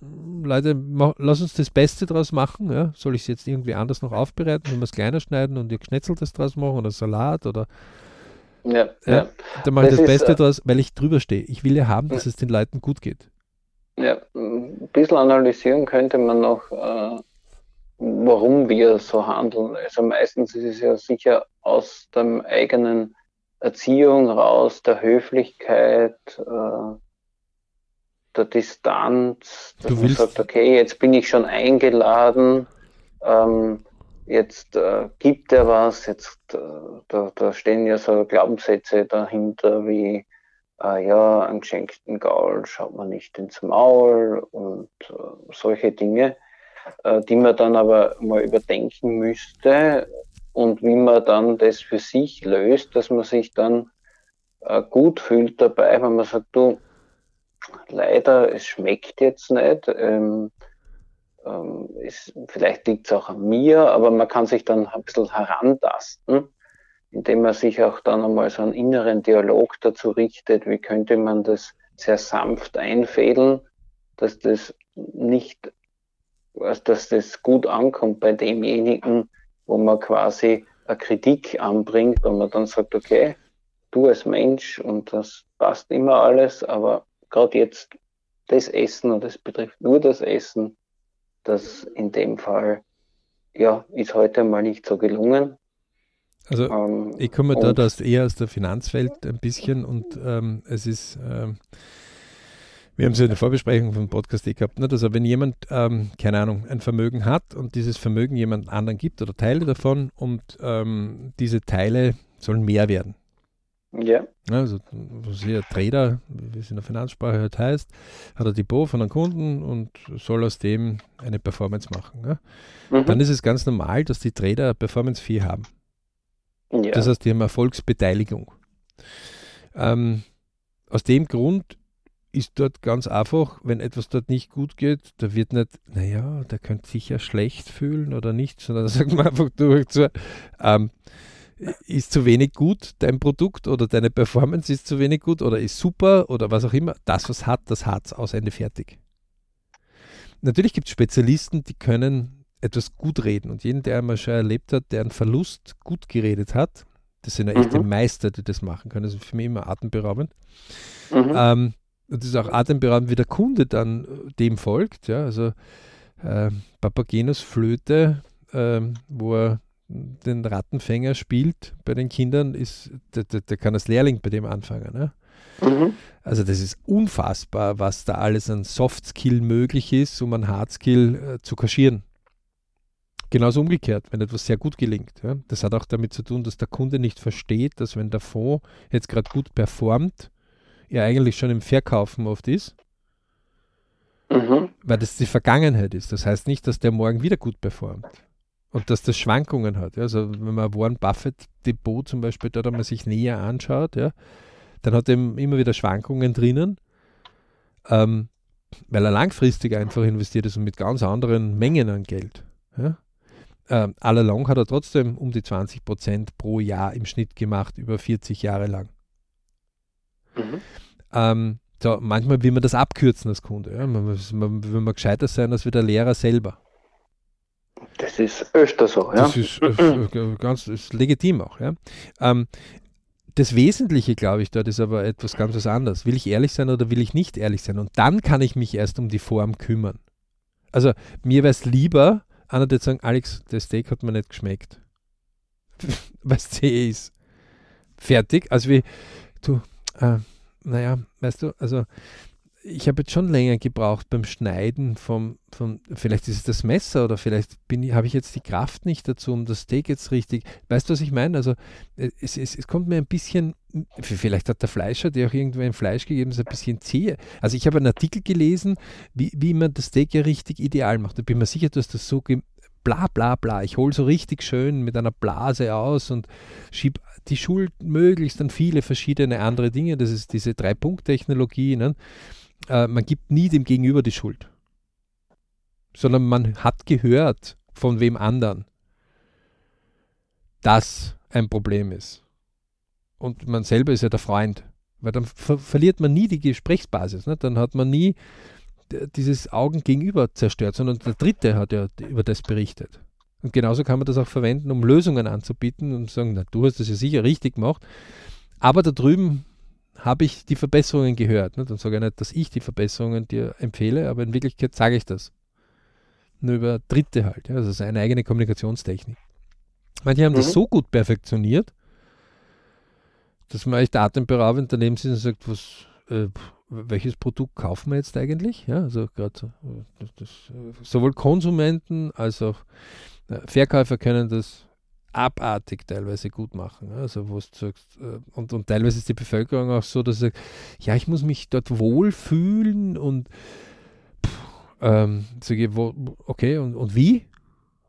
Leute, mach, lass uns das Beste draus machen. Ja? Soll ich es jetzt irgendwie anders noch aufbereiten, wenn wir es kleiner schneiden und ihr Geschnetzeltes draus machen oder Salat oder ja, ja. ja. Dann mache ich das, das Beste ist, draus, weil ich drüber stehe. Ich will ja haben, dass es den Leuten gut geht. Ja, ein bisschen analysieren könnte man noch, äh, warum wir so handeln. Also meistens ist es ja sicher aus dem eigenen Erziehung raus, der Höflichkeit, äh, der Distanz, dass du man sagt, okay, jetzt bin ich schon eingeladen, ähm, jetzt äh, gibt er was, jetzt äh, da, da stehen ja so Glaubenssätze dahinter wie äh, ja, einen geschenkten Gaul schaut man nicht ins Maul und äh, solche Dinge, die man dann aber mal überdenken müsste und wie man dann das für sich löst, dass man sich dann äh, gut fühlt dabei, wenn man sagt, du, leider, es schmeckt jetzt nicht. Ähm, ähm, vielleicht liegt es auch an mir, aber man kann sich dann ein bisschen herantasten, indem man sich auch dann einmal so einen inneren Dialog dazu richtet, wie könnte man das sehr sanft einfädeln, dass das nicht, dass das gut ankommt bei demjenigen, wo man quasi eine Kritik anbringt und man dann sagt, okay, du als Mensch und das passt immer alles, aber gerade jetzt das Essen und das betrifft nur das Essen, das in dem Fall ja ist heute mal nicht so gelungen. Also ähm, ich komme da das eher aus der Finanzwelt ein bisschen und ähm, es ist ähm, wir haben es ja in der Vorbesprechung vom Podcast eh gehabt, ne? also wenn jemand, ähm, keine Ahnung, ein Vermögen hat und dieses Vermögen jemand anderen gibt oder Teile davon und ähm, diese Teile sollen mehr werden. Ja. Also, was hier Trader, wie es in der Finanzsprache halt heißt, hat ein Depot von einem Kunden und soll aus dem eine Performance machen. Ne? Mhm. Dann ist es ganz normal, dass die Trader Performance-Fee haben. Ja. Das heißt, die haben Erfolgsbeteiligung. Ähm, aus dem Grund ist dort ganz einfach, wenn etwas dort nicht gut geht, da wird nicht, naja, der könnte sich ja schlecht fühlen oder nicht, sondern da sagt man einfach durch zu, ähm, ist zu wenig gut dein Produkt oder deine Performance ist zu wenig gut oder ist super oder was auch immer. Das, was hat, das hat es aus Ende fertig. Natürlich gibt es Spezialisten, die können etwas gut reden und jeden, der einmal schon erlebt hat, der einen Verlust gut geredet hat, das sind ja echte mhm. Meister, die das machen können. Das ist für mich immer atemberaubend. Mhm. Ähm, und das ist auch atemberaubend, wie der Kunde dann äh, dem folgt. Ja? Also äh, Papagenos Flöte, äh, wo er den Rattenfänger spielt bei den Kindern, ist, der, der, der kann als Lehrling bei dem anfangen. Ne? Mhm. Also das ist unfassbar, was da alles an Soft Skill möglich ist, um einen Hard Skill äh, zu kaschieren. Genauso umgekehrt, wenn etwas sehr gut gelingt. Ja? Das hat auch damit zu tun, dass der Kunde nicht versteht, dass wenn der Fonds jetzt gerade gut performt, er eigentlich schon im Verkaufen oft ist. Mhm. Weil das die Vergangenheit ist. Das heißt nicht, dass der morgen wieder gut performt. Und dass das Schwankungen hat. Ja. Also wenn man Warren Buffett Depot zum Beispiel da man sich näher anschaut, ja, dann hat er immer wieder Schwankungen drinnen, ähm, weil er langfristig einfach investiert ist und mit ganz anderen Mengen an Geld. Ja. Ähm, allalong hat er trotzdem um die 20 Prozent pro Jahr im Schnitt gemacht, über 40 Jahre lang. Mhm. Ähm, so, manchmal will man das abkürzen als Kunde. Ja. Man, man, will man gescheiter sein als wie der Lehrer selber. Das ist öfter so, ja. Das ist äh, ganz ist legitim auch, ja. Ähm, das Wesentliche, glaube ich, dort ist aber etwas ganz was anderes. Will ich ehrlich sein oder will ich nicht ehrlich sein? Und dann kann ich mich erst um die Form kümmern. Also mir wäre es lieber, einer der sagen, Alex, das Steak hat mir nicht geschmeckt. Was C ist. Fertig. Also wie, du, äh, naja, weißt du, also ich habe jetzt schon länger gebraucht beim Schneiden vom, vom vielleicht ist es das Messer oder vielleicht habe ich jetzt die Kraft nicht dazu, um das Steak jetzt richtig. Weißt du, was ich meine? Also es, es, es kommt mir ein bisschen, vielleicht hat der Fleischer dir auch irgendwo ein Fleisch gegeben, ist ein bisschen zäh. Also ich habe einen Artikel gelesen, wie, wie man das Steak ja richtig ideal macht. Da bin mir sicher, dass das so bla bla bla. Ich hole so richtig schön mit einer Blase aus und schiebe die Schuld möglichst an viele verschiedene andere Dinge. Das ist diese Drei-Punkt-Technologie. Ne? Äh, man gibt nie dem Gegenüber die Schuld, sondern man hat gehört von wem anderen, dass ein Problem ist. Und man selber ist ja der Freund, weil dann ver verliert man nie die Gesprächsbasis. Ne? Dann hat man nie dieses Augen gegenüber zerstört, sondern der Dritte hat ja über das berichtet. Und genauso kann man das auch verwenden, um Lösungen anzubieten und sagen, na, du hast das ja sicher richtig gemacht, aber da drüben habe ich die Verbesserungen gehört. Ne? Dann sage ich nicht, dass ich die Verbesserungen dir empfehle, aber in Wirklichkeit sage ich das. Nur über Dritte halt. Ja? Also das ist eine eigene Kommunikationstechnik. Manche haben mhm. das so gut perfektioniert, dass man echt atemberaubend daneben sitzt und sagt, was, äh, welches Produkt kaufen wir jetzt eigentlich? Ja, also gerade äh, sowohl Konsumenten als auch äh, Verkäufer können das abartig teilweise gut machen. Also wo sagst, äh, und, und teilweise ist die Bevölkerung auch so, dass sie sagt, ja, ich muss mich dort wohlfühlen und ähm, wo, okay, und, und wie?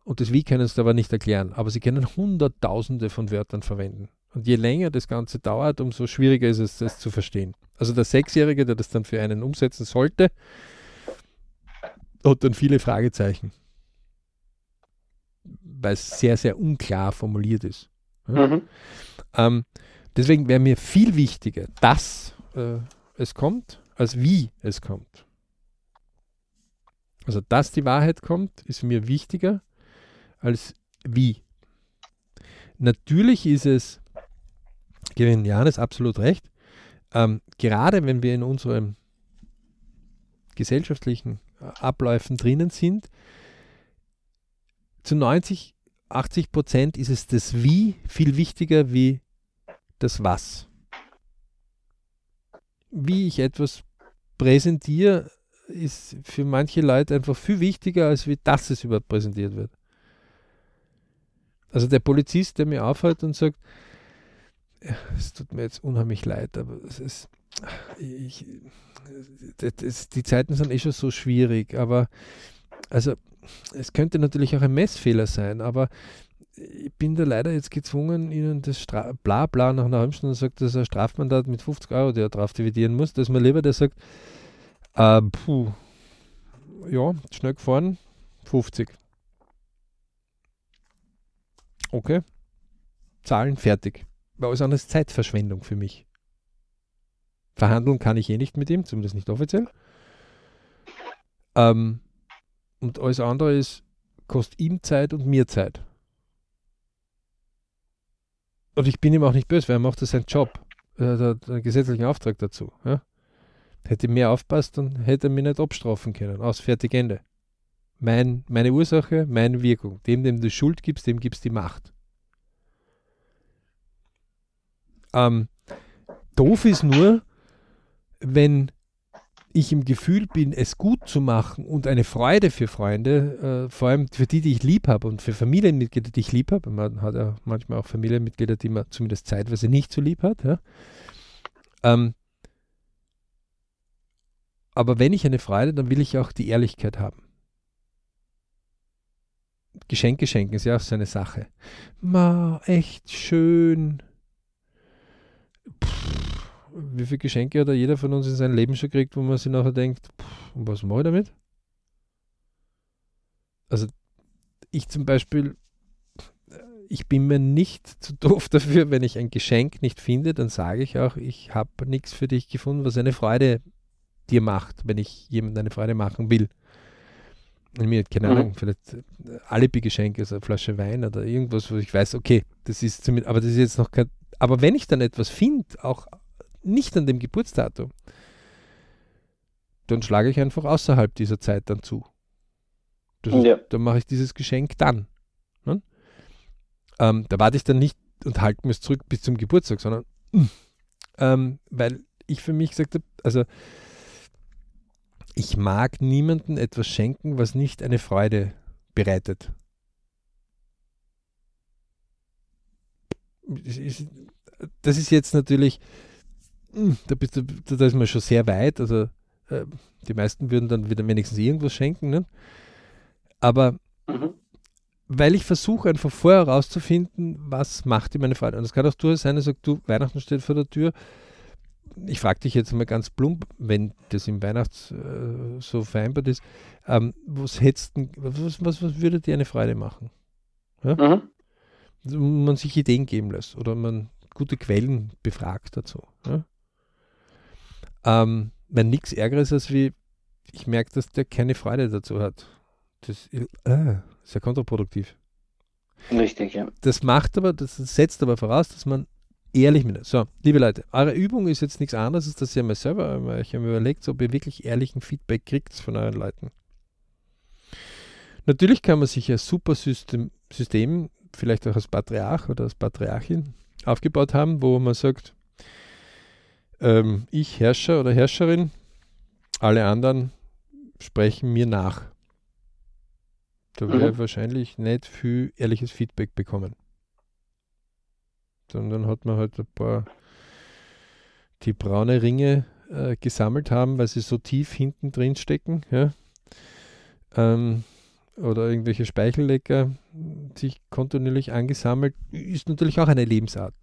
Und das Wie können sie aber nicht erklären. Aber sie können hunderttausende von Wörtern verwenden. Und je länger das Ganze dauert, umso schwieriger ist es, das zu verstehen. Also der Sechsjährige, der das dann für einen umsetzen sollte, hat dann viele Fragezeichen. Weil es sehr, sehr unklar formuliert ist. Ja? Mhm. Ähm, deswegen wäre mir viel wichtiger, dass äh, es kommt, als wie es kommt. Also, dass die Wahrheit kommt, ist mir wichtiger als wie. Natürlich ist es, gebe Janis absolut recht, ähm, gerade wenn wir in unseren gesellschaftlichen äh, Abläufen drinnen sind, zu 90, 80 Prozent ist es das Wie viel wichtiger wie das Was. Wie ich etwas präsentiere, ist für manche Leute einfach viel wichtiger, als wie das es überhaupt präsentiert wird. Also der Polizist, der mir aufhört und sagt, es tut mir jetzt unheimlich leid, aber es ist, ich, das, die Zeiten sind eh schon so schwierig, aber also es könnte natürlich auch ein Messfehler sein, aber ich bin da leider jetzt gezwungen, Ihnen das Stra Blabla nach einer halben Stunde sagt, dass er Strafmandat mit 50 Euro, der drauf dividieren muss, dass man lieber der sagt, äh, puh, ja, schnell gefahren, 50. Okay, Zahlen fertig war alles andere Zeitverschwendung für mich. Verhandeln kann ich eh nicht mit ihm, zumindest nicht offiziell. Ähm, und alles andere ist, kostet ihm Zeit und mir Zeit. Und ich bin ihm auch nicht böse, weil er macht das seinen Job. Er hat einen gesetzlichen Auftrag dazu. Ja? Hätte mehr aufpasst, dann hätte er mich nicht abstrafen können. Aus, fertig, Ende. Mein, meine Ursache, meine Wirkung. Dem, dem du Schuld gibst, dem gibst du die Macht. Ähm, doof ist nur, wenn ich im Gefühl bin, es gut zu machen und eine Freude für Freunde, äh, vor allem für die, die ich lieb habe und für Familienmitglieder, die ich lieb habe. Man hat ja manchmal auch Familienmitglieder, die man zumindest zeitweise nicht so lieb hat. Ja. Ähm, aber wenn ich eine Freude, dann will ich auch die Ehrlichkeit haben. Geschenke schenken ist ja auch so eine Sache. Ma, echt schön wie viele Geschenke hat jeder von uns in seinem Leben schon gekriegt, wo man sich nachher denkt, pff, was mache ich damit? Also ich zum Beispiel, ich bin mir nicht zu doof dafür, wenn ich ein Geschenk nicht finde, dann sage ich auch, ich habe nichts für dich gefunden, was eine Freude dir macht, wenn ich jemandem eine Freude machen will. Mir, keine Ahnung, mhm. vielleicht äh, Alibi-Geschenke, also eine Flasche Wein oder irgendwas, wo ich weiß, okay, das ist zumindest, aber das ist jetzt noch kein aber wenn ich dann etwas finde, auch nicht an dem Geburtsdatum, dann schlage ich einfach außerhalb dieser Zeit dann zu. Ist, ja. Dann mache ich dieses Geschenk dann. Ne? Ähm, da warte ich dann nicht und halte mir es zurück bis zum Geburtstag, sondern ähm, weil ich für mich gesagt habe, also ich mag niemandem etwas schenken, was nicht eine Freude bereitet. Das ist jetzt natürlich, hm, da, bist du, da ist man schon sehr weit. Also äh, die meisten würden dann wieder wenigstens irgendwas schenken. Ne? Aber mhm. weil ich versuche einfach vorher herauszufinden, was macht die meine Freude. Und es kann auch durchaus sein, er sagt, du, Weihnachten steht vor der Tür, ich frage dich jetzt mal ganz plump, wenn das im Weihnachts äh, so vereinbart ist, ähm, was, hättest, was, was, was würde dir eine Freude machen? Ja? Mhm. Also, man sich Ideen geben lässt oder man gute Quellen befragt dazu. Ja? Ähm, wenn nichts Ärgeres als wie, ich merke, dass der keine Freude dazu hat. Das äh, ist ja kontraproduktiv. Richtig, ja. Das macht aber, das setzt aber voraus, dass man ehrlich mit. So, liebe Leute, eure Übung ist jetzt nichts anderes, als dass ihr mal selber euch überlegt, ob ihr wirklich ehrlichen Feedback kriegt von euren Leuten. Natürlich kann man sich ein super System, System, vielleicht auch als Patriarch oder als Patriarchin, aufgebaut haben, wo man sagt, ähm, ich Herrscher oder Herrscherin, alle anderen sprechen mir nach. Da wäre mhm. wahrscheinlich nicht viel ehrliches Feedback bekommen sondern hat man halt ein paar, die braune Ringe äh, gesammelt haben, weil sie so tief hinten drin stecken. Ja? Ähm, oder irgendwelche Speichellecker sich kontinuierlich angesammelt, ist natürlich auch eine Lebensart.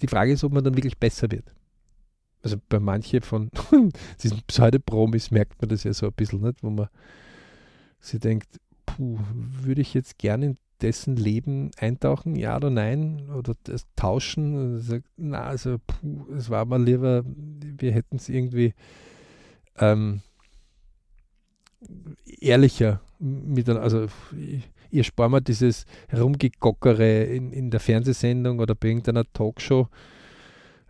Die Frage ist, ob man dann wirklich besser wird. Also bei manchen von diesen Pseudopromis merkt man das ja so ein bisschen, nicht? wo man sich denkt, puh, würde ich jetzt gerne in dessen Leben eintauchen, ja oder nein? Oder das tauschen? Also, na, also puh, es war mal lieber, wir hätten es irgendwie ähm, ehrlicher miteinander. Also ihr spart mal dieses Herumgegockere in, in der Fernsehsendung oder bei irgendeiner Talkshow.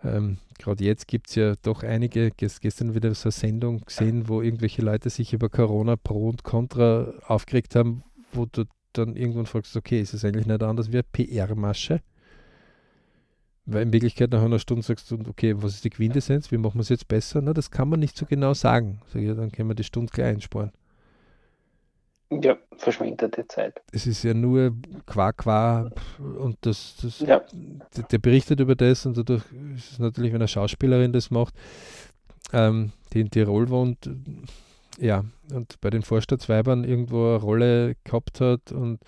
Ähm, Gerade jetzt gibt es ja doch einige, gestern wieder so eine Sendung gesehen, wo irgendwelche Leute sich über Corona pro und contra aufgeregt haben, wo du dann irgendwann fragst du, okay, ist es eigentlich nicht anders wie eine PR-Masche? Weil in Wirklichkeit nach einer Stunde sagst du, okay, was ist die Quintessenz? Wie machen wir es jetzt besser? Na, das kann man nicht so genau sagen. Sag ich, ja, dann können wir die Stunde gleich einsparen. Ja, verschwendete Zeit. Es ist ja nur qua qua und das, das ja. der, der, berichtet über das und dadurch ist es natürlich, wenn eine Schauspielerin das macht, ähm, die in Tirol wohnt, ja, und bei den Vorstadtsweibern irgendwo eine Rolle gehabt hat und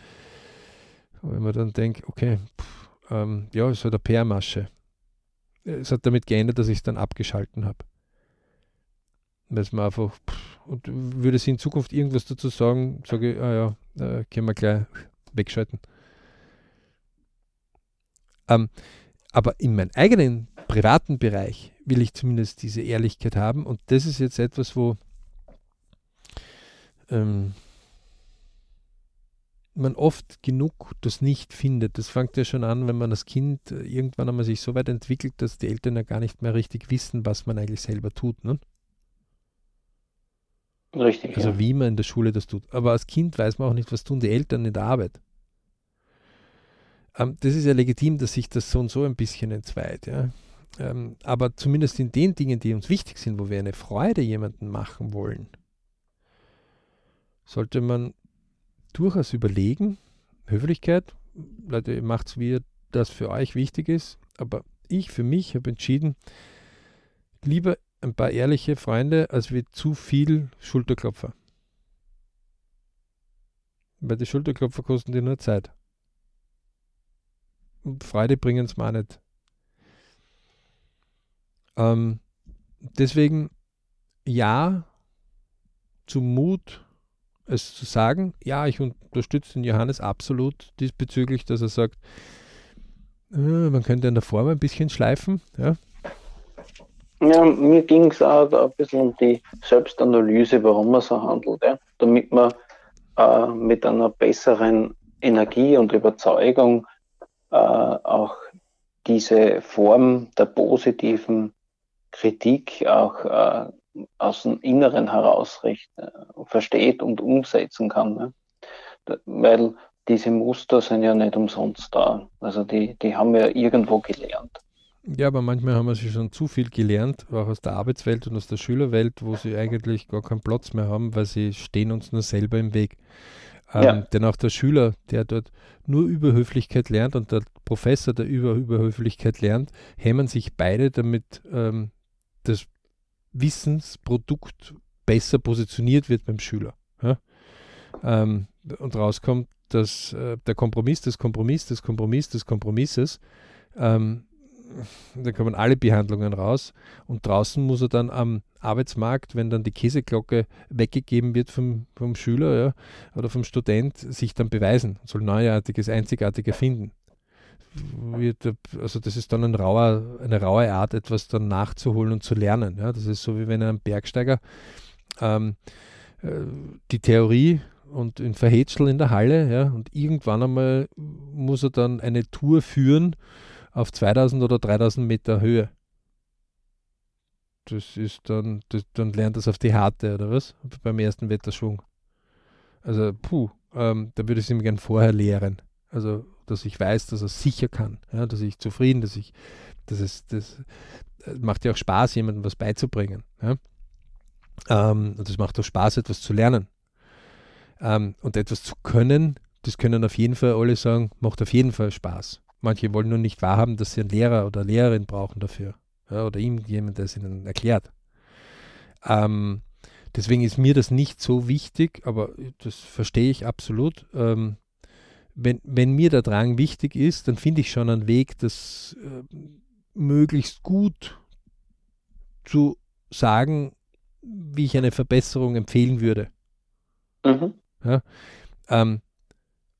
wenn man dann denkt, okay, pff, ähm, ja, es hat eine PR-Masche. Es hat damit geändert, dass ich es dann abgeschalten habe. Weil es mir einfach, pff, und würde sie in Zukunft irgendwas dazu sagen, sage ich, ah ja, äh, können wir gleich wegschalten. Ähm, aber in meinem eigenen privaten Bereich will ich zumindest diese Ehrlichkeit haben und das ist jetzt etwas, wo ähm, man oft genug das nicht findet. Das fängt ja schon an, wenn man als Kind äh, irgendwann einmal sich so weit entwickelt, dass die Eltern ja gar nicht mehr richtig wissen, was man eigentlich selber tut. Ne? Richtig. Also ja. wie man in der Schule das tut. Aber als Kind weiß man auch nicht, was tun die Eltern in der Arbeit. Ähm, das ist ja legitim, dass sich das so und so ein bisschen entzweit. Ja? Ähm, aber zumindest in den Dingen, die uns wichtig sind, wo wir eine Freude jemandem machen wollen, sollte man durchaus überlegen, Höflichkeit, Leute, macht es, wie das für euch wichtig ist, aber ich für mich habe entschieden, lieber ein paar ehrliche Freunde, als wie zu viel Schulterklopfer. Weil die Schulterklopfer kosten dir nur Zeit. Und Freude bringen es auch nicht. Ähm, deswegen ja zum Mut es zu sagen, ja, ich unterstütze den Johannes absolut diesbezüglich, dass er sagt, äh, man könnte in der Form ein bisschen schleifen. Ja, ja mir ging es auch ein bisschen um die Selbstanalyse, warum man so handelt, ja? damit man äh, mit einer besseren Energie und Überzeugung äh, auch diese Form der positiven Kritik auch äh, aus dem Inneren heraus recht äh, versteht und umsetzen kann. Ne? Weil diese Muster sind ja nicht umsonst da. Also die, die haben wir irgendwo gelernt. Ja, aber manchmal haben wir sie schon zu viel gelernt, auch aus der Arbeitswelt und aus der Schülerwelt, wo sie eigentlich gar keinen Platz mehr haben, weil sie stehen uns nur selber im Weg. Ähm, ja. Denn auch der Schüler, der dort nur Überhöflichkeit lernt und der Professor, der über Überhöflichkeit lernt, hemmen sich beide, damit ähm, das Wissensprodukt besser positioniert wird beim Schüler. Ja? Ähm, und rauskommt, dass äh, der Kompromiss des Kompromiss des Kompromiss des Kompromisses ähm, da kommen alle Behandlungen raus und draußen muss er dann am Arbeitsmarkt, wenn dann die Käseglocke weggegeben wird vom, vom Schüler ja, oder vom Student, sich dann beweisen, soll Neuartiges, Einzigartiges finden. Also das ist dann ein rauer, eine raue Art, etwas dann nachzuholen und zu lernen. Ja. Das ist so, wie wenn ein Bergsteiger ähm, äh, die Theorie und in Verhätschel in der Halle, ja, und irgendwann einmal muss er dann eine Tour führen, auf 2000 oder 3000 Meter Höhe. Das ist dann, das, dann lernt das auf die Harte, oder was? Beim ersten Wetterschwung. Also, puh, ähm, da würde ich es ihm gern vorher lehren. Also, dass ich weiß, dass er sicher kann, ja, dass ich zufrieden, dass ich, dass es, das äh, macht ja auch Spaß, jemandem was beizubringen. Ja. Ähm, und es macht auch Spaß, etwas zu lernen. Ähm, und etwas zu können, das können auf jeden Fall alle sagen, macht auf jeden Fall Spaß. Manche wollen nur nicht wahrhaben, dass sie einen Lehrer oder Lehrerin brauchen dafür. Ja, oder ihm jemand, der es ihnen erklärt. Ähm, deswegen ist mir das nicht so wichtig, aber das verstehe ich absolut. Ähm, wenn, wenn mir der Drang wichtig ist, dann finde ich schon einen Weg, das äh, möglichst gut zu sagen, wie ich eine Verbesserung empfehlen würde. Mhm. Ja, ähm,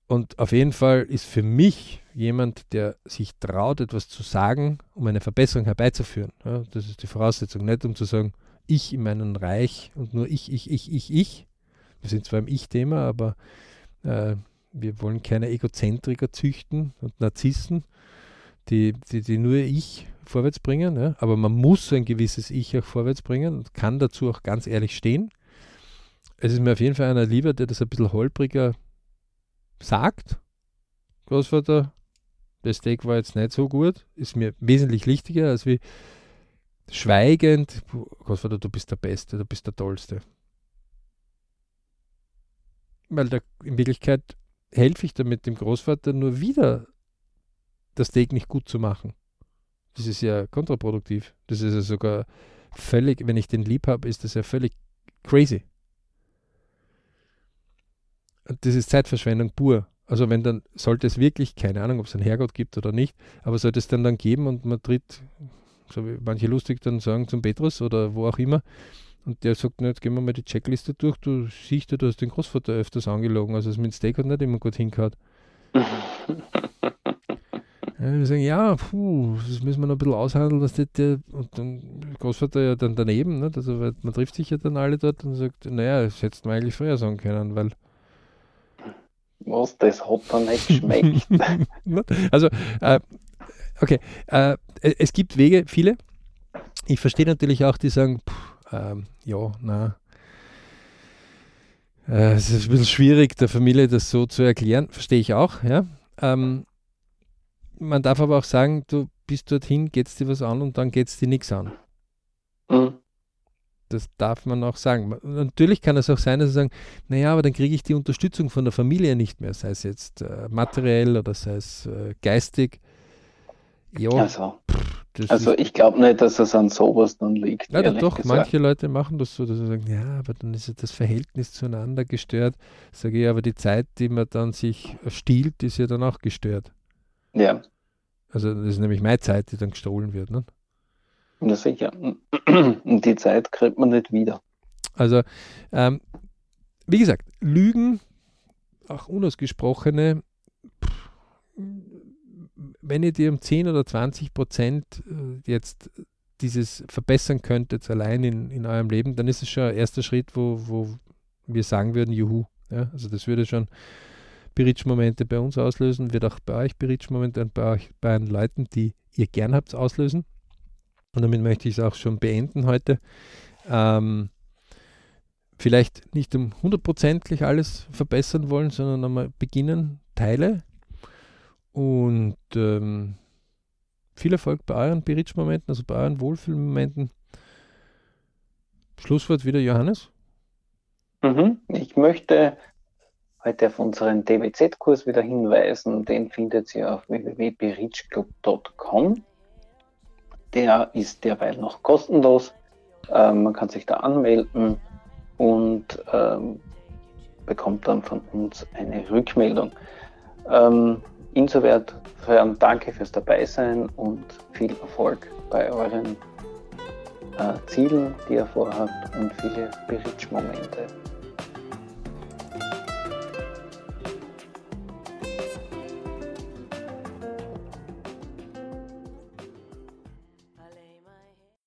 und auf jeden Fall ist für mich jemand, der sich traut, etwas zu sagen, um eine Verbesserung herbeizuführen. Ja, das ist die Voraussetzung, nicht um zu sagen, ich in meinem Reich und nur ich, ich, ich, ich, ich. Wir sind zwar im Ich-Thema, aber äh, wir wollen keine Egozentriker züchten und Narzissen, die, die, die nur Ich vorwärts bringen. Ja? Aber man muss ein gewisses Ich auch vorwärts bringen und kann dazu auch ganz ehrlich stehen. Es ist mir auf jeden Fall einer lieber, der das ein bisschen holpriger sagt, Großvater, das Steak war jetzt nicht so gut, ist mir wesentlich wichtiger, als wie schweigend, Großvater, du bist der Beste, du bist der Tollste. Weil da, in Wirklichkeit helfe ich damit dem Großvater nur wieder, das Steak nicht gut zu machen. Das ist ja kontraproduktiv. Das ist ja sogar völlig, wenn ich den lieb habe, ist das ja völlig crazy das ist Zeitverschwendung pur. Also wenn dann, sollte es wirklich, keine Ahnung, ob es einen Herrgott gibt oder nicht, aber sollte es dann dann geben und man tritt, so wie manche lustig dann sagen, zum Petrus oder wo auch immer, und der sagt, na, jetzt gehen wir mal die Checkliste durch, du siehst ja, du hast den Großvater öfters angelogen, also das mit dem Steak hat nicht immer gut hingehauen. ja, wir sagen, ja, puh, das müssen wir noch ein bisschen aushandeln, dass der, der und dann Großvater ja dann daneben, nicht? also man trifft sich ja dann alle dort und sagt, naja, das hättest du eigentlich früher sagen können, weil was, das hat dann nicht geschmeckt. also, äh, okay, äh, es gibt Wege, viele. Ich verstehe natürlich auch, die sagen, pff, ähm, ja, na, äh, es ist ein bisschen schwierig, der Familie das so zu erklären, verstehe ich auch, ja. Ähm, man darf aber auch sagen, du bist dorthin, geht es dir was an und dann geht es dir nichts an. Mhm. Das darf man auch sagen. Natürlich kann es auch sein, dass sie sagen, naja, aber dann kriege ich die Unterstützung von der Familie nicht mehr, sei es jetzt äh, materiell oder sei es äh, geistig. Ja, also, also ich glaube nicht, dass es an sowas dann liegt. Ja, doch, gesagt. manche Leute machen das so, dass sie sagen, ja, aber dann ist ja das Verhältnis zueinander gestört. Sage ich, aber die Zeit, die man dann sich stiehlt, ist ja dann auch gestört. Ja. Also das ist nämlich meine Zeit, die dann gestohlen wird. Ne? Ja, sicher. Und die Zeit kriegt man nicht wieder. Also, ähm, wie gesagt, Lügen, auch unausgesprochene, wenn ihr dir um 10 oder 20 Prozent äh, jetzt dieses verbessern könntet, allein in, in eurem Leben, dann ist es schon ein erster Schritt, wo, wo wir sagen würden, juhu. Ja, also das würde schon Beritsch-Momente bei uns auslösen, wird auch bei euch Beritsch-Momente und bei euch bei den Leuten, die ihr gern habt, auslösen. Und damit möchte ich es auch schon beenden heute. Ähm, vielleicht nicht um hundertprozentig alles verbessern wollen, sondern einmal beginnen, Teile. Und ähm, viel Erfolg bei euren Beritsch-Momenten, also bei euren Wohlfühlmomenten. Schlusswort wieder Johannes. Mhm. Ich möchte heute auf unseren DWZ-Kurs wieder hinweisen. Den findet ihr auf www.berichclub.com. Der ist derweil noch kostenlos. Ähm, man kann sich da anmelden und ähm, bekommt dann von uns eine Rückmeldung. Ähm, insofern danke fürs Dabeisein und viel Erfolg bei euren äh, Zielen, die ihr vorhabt und viele Berichtsmomente.